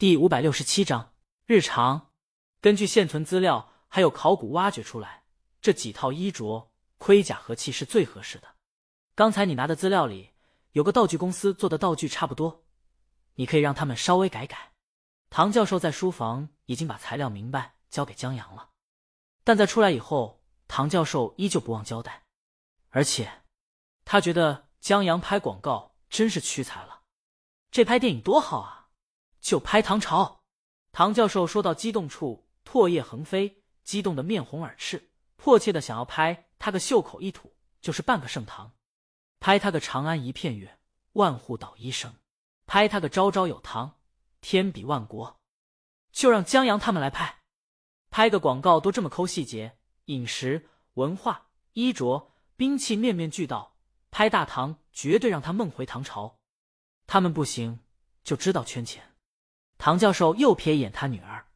第五百六十七章日常。根据现存资料，还有考古挖掘出来，这几套衣着、盔甲和器是最合适的。刚才你拿的资料里有个道具公司做的道具差不多，你可以让他们稍微改改。唐教授在书房已经把材料明白交给江阳了，但在出来以后，唐教授依旧不忘交代，而且他觉得江阳拍广告真是屈才了。这拍电影多好啊！就拍唐朝，唐教授说到激动处，唾液横飞，激动的面红耳赤，迫切的想要拍他个袖口一吐就是半个盛唐，拍他个长安一片月，万户捣衣声，拍他个朝朝有唐，天比万国，就让江阳他们来拍，拍个广告都这么抠细节，饮食、文化、衣着、兵器面面俱到，拍大唐绝对让他梦回唐朝，他们不行就知道圈钱。唐教授又瞥一眼他女儿，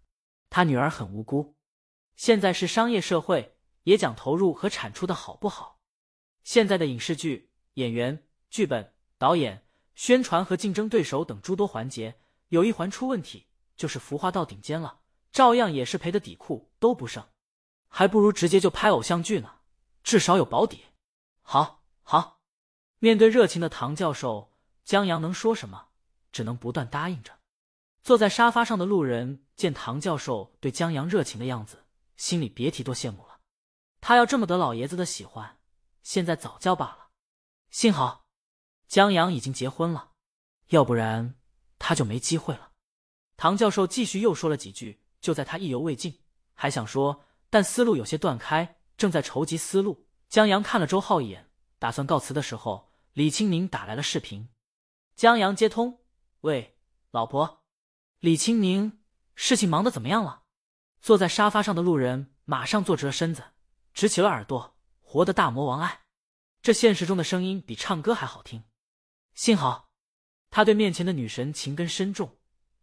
他女儿很无辜。现在是商业社会，也讲投入和产出的好不好。现在的影视剧演员、剧本、导演、宣传和竞争对手等诸多环节，有一环出问题，就是孵化到顶尖了，照样也是赔的底裤都不剩，还不如直接就拍偶像剧呢，至少有保底。好，好。面对热情的唐教授，江阳能说什么？只能不断答应着。坐在沙发上的路人见唐教授对江阳热情的样子，心里别提多羡慕了。他要这么得老爷子的喜欢，现在早教罢了。幸好江阳已经结婚了，要不然他就没机会了。唐教授继续又说了几句，就在他意犹未尽，还想说，但思路有些断开，正在筹集思路。江阳看了周浩一眼，打算告辞的时候，李青宁打来了视频。江阳接通，喂，老婆。李青宁，事情忙得怎么样了？坐在沙发上的路人马上坐直了身子，直起了耳朵。活的大魔王爱，这现实中的声音比唱歌还好听。幸好他对面前的女神情根深重，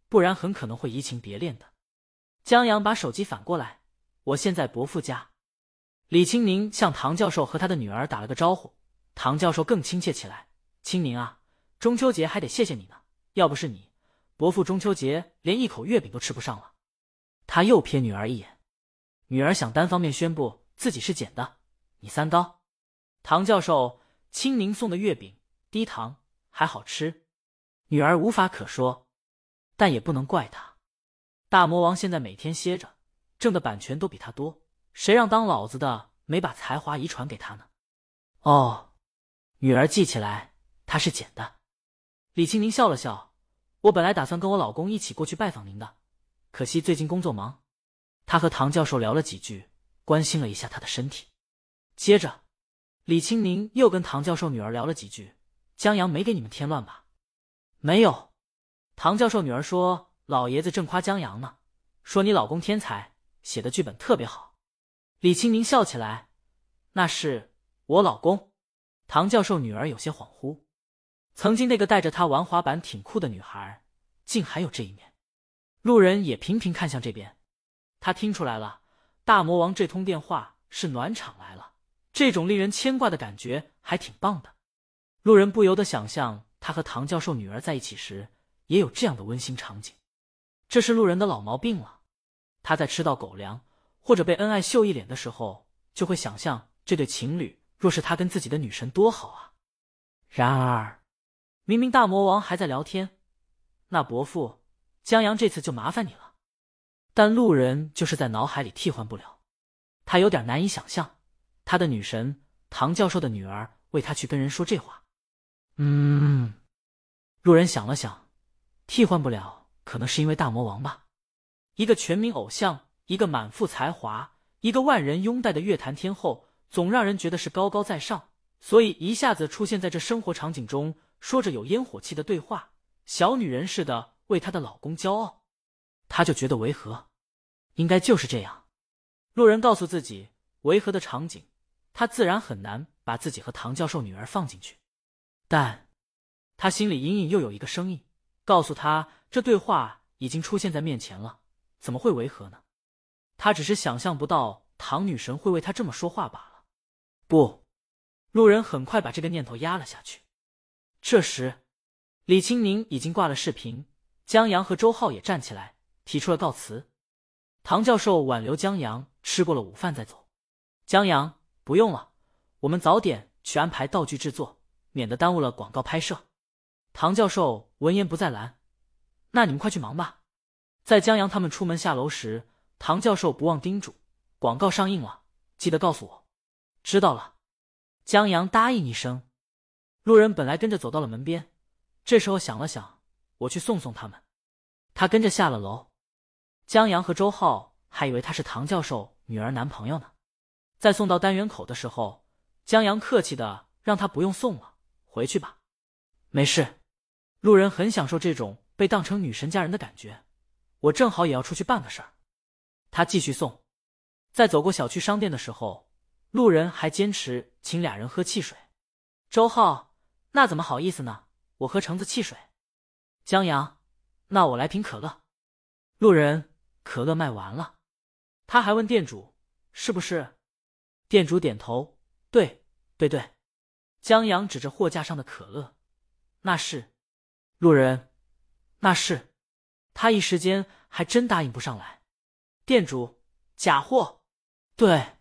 不然很可能会移情别恋的。江阳把手机反过来，我现在伯父家。李青宁向唐教授和他的女儿打了个招呼，唐教授更亲切起来。青宁啊，中秋节还得谢谢你呢，要不是你。伯父中秋节连一口月饼都吃不上了，他又瞥女儿一眼，女儿想单方面宣布自己是捡的，你三刀。唐教授，青宁送的月饼低糖还好吃，女儿无法可说，但也不能怪他。大魔王现在每天歇着，挣的版权都比他多，谁让当老子的没把才华遗传给他呢？哦，女儿记起来，他是捡的。李青宁笑了笑。我本来打算跟我老公一起过去拜访您的，可惜最近工作忙。他和唐教授聊了几句，关心了一下他的身体。接着，李青宁又跟唐教授女儿聊了几句。江阳没给你们添乱吧？没有。唐教授女儿说，老爷子正夸江阳呢，说你老公天才，写的剧本特别好。李青宁笑起来，那是我老公。唐教授女儿有些恍惚。曾经那个带着他玩滑板挺酷的女孩，竟还有这一面。路人也频频看向这边，他听出来了，大魔王这通电话是暖场来了。这种令人牵挂的感觉还挺棒的。路人不由得想象他和唐教授女儿在一起时，也有这样的温馨场景。这是路人的老毛病了。他在吃到狗粮或者被恩爱秀一脸的时候，就会想象这对情侣若是他跟自己的女神多好啊。然而。明明大魔王还在聊天，那伯父江阳这次就麻烦你了。但路人就是在脑海里替换不了，他有点难以想象，他的女神唐教授的女儿为他去跟人说这话。嗯，路人想了想，替换不了，可能是因为大魔王吧。一个全民偶像，一个满腹才华，一个万人拥戴的乐坛天后，总让人觉得是高高在上，所以一下子出现在这生活场景中。说着有烟火气的对话，小女人似的为她的老公骄傲，她就觉得违和。应该就是这样。路人告诉自己，违和的场景，他自然很难把自己和唐教授女儿放进去。但他心里隐隐又有一个声音，告诉他这对话已经出现在面前了，怎么会违和呢？他只是想象不到唐女神会为他这么说话罢了。不，路人很快把这个念头压了下去。这时，李青宁已经挂了视频，江阳和周浩也站起来，提出了告辞。唐教授挽留江阳，吃过了午饭再走。江阳，不用了，我们早点去安排道具制作，免得耽误了广告拍摄。唐教授闻言不再拦，那你们快去忙吧。在江阳他们出门下楼时，唐教授不忘叮嘱：广告上映了，记得告诉我。知道了。江阳答应一声。路人本来跟着走到了门边，这时候想了想，我去送送他们。他跟着下了楼。江阳和周浩还以为他是唐教授女儿男朋友呢。在送到单元口的时候，江阳客气的让他不用送了，回去吧，没事。路人很享受这种被当成女神家人的感觉。我正好也要出去办个事儿。他继续送。在走过小区商店的时候，路人还坚持请俩人喝汽水。周浩，那怎么好意思呢？我喝橙子汽水。江阳，那我来瓶可乐。路人，可乐卖完了。他还问店主是不是？店主点头，对，对对。江阳指着货架上的可乐，那是。路人，那是。他一时间还真答应不上来。店主，假货。对。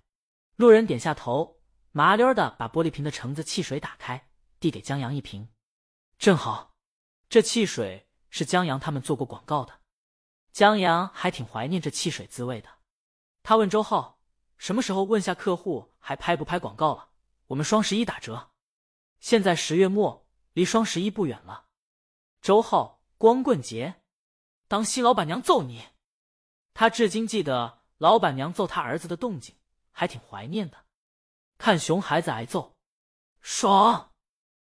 路人点下头，麻溜的把玻璃瓶的橙子汽水打开，递给江阳一瓶。正好，这汽水是江阳他们做过广告的。江阳还挺怀念这汽水滋味的。他问周浩。什么时候问下客户还拍不拍广告了？我们双十一打折。现在十月末，离双十一不远了。周浩，光棍节，当心老板娘揍你。他至今记得老板娘揍他儿子的动静，还挺怀念的。看熊孩子挨揍，爽。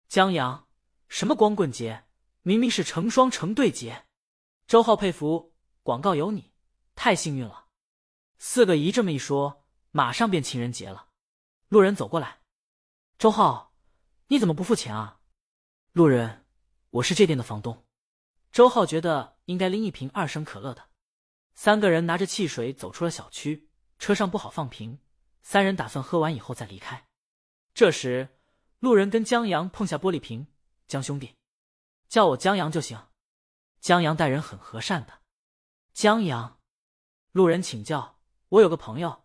江阳，什么光棍节？明明是成双成对节。周浩佩服，广告有你，太幸运了。四个姨这么一说。马上变情人节了，路人走过来，周浩，你怎么不付钱啊？路人，我是这店的房东。周浩觉得应该拎一瓶二升可乐的。三个人拿着汽水走出了小区，车上不好放瓶，三人打算喝完以后再离开。这时，路人跟江阳碰下玻璃瓶，江兄弟，叫我江阳就行。江阳待人很和善的。江阳，路人请教，我有个朋友。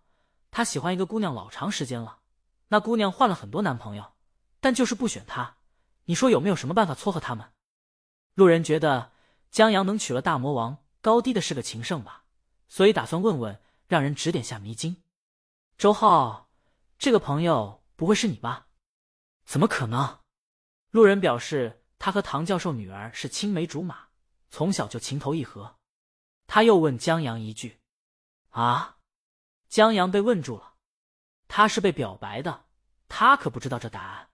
他喜欢一个姑娘老长时间了，那姑娘换了很多男朋友，但就是不选他。你说有没有什么办法撮合他们？路人觉得江阳能娶了大魔王，高低的是个情圣吧，所以打算问问，让人指点下迷津。周浩，这个朋友不会是你吧？怎么可能？路人表示他和唐教授女儿是青梅竹马，从小就情投意合。他又问江阳一句：“啊？”江阳被问住了，他是被表白的，他可不知道这答案。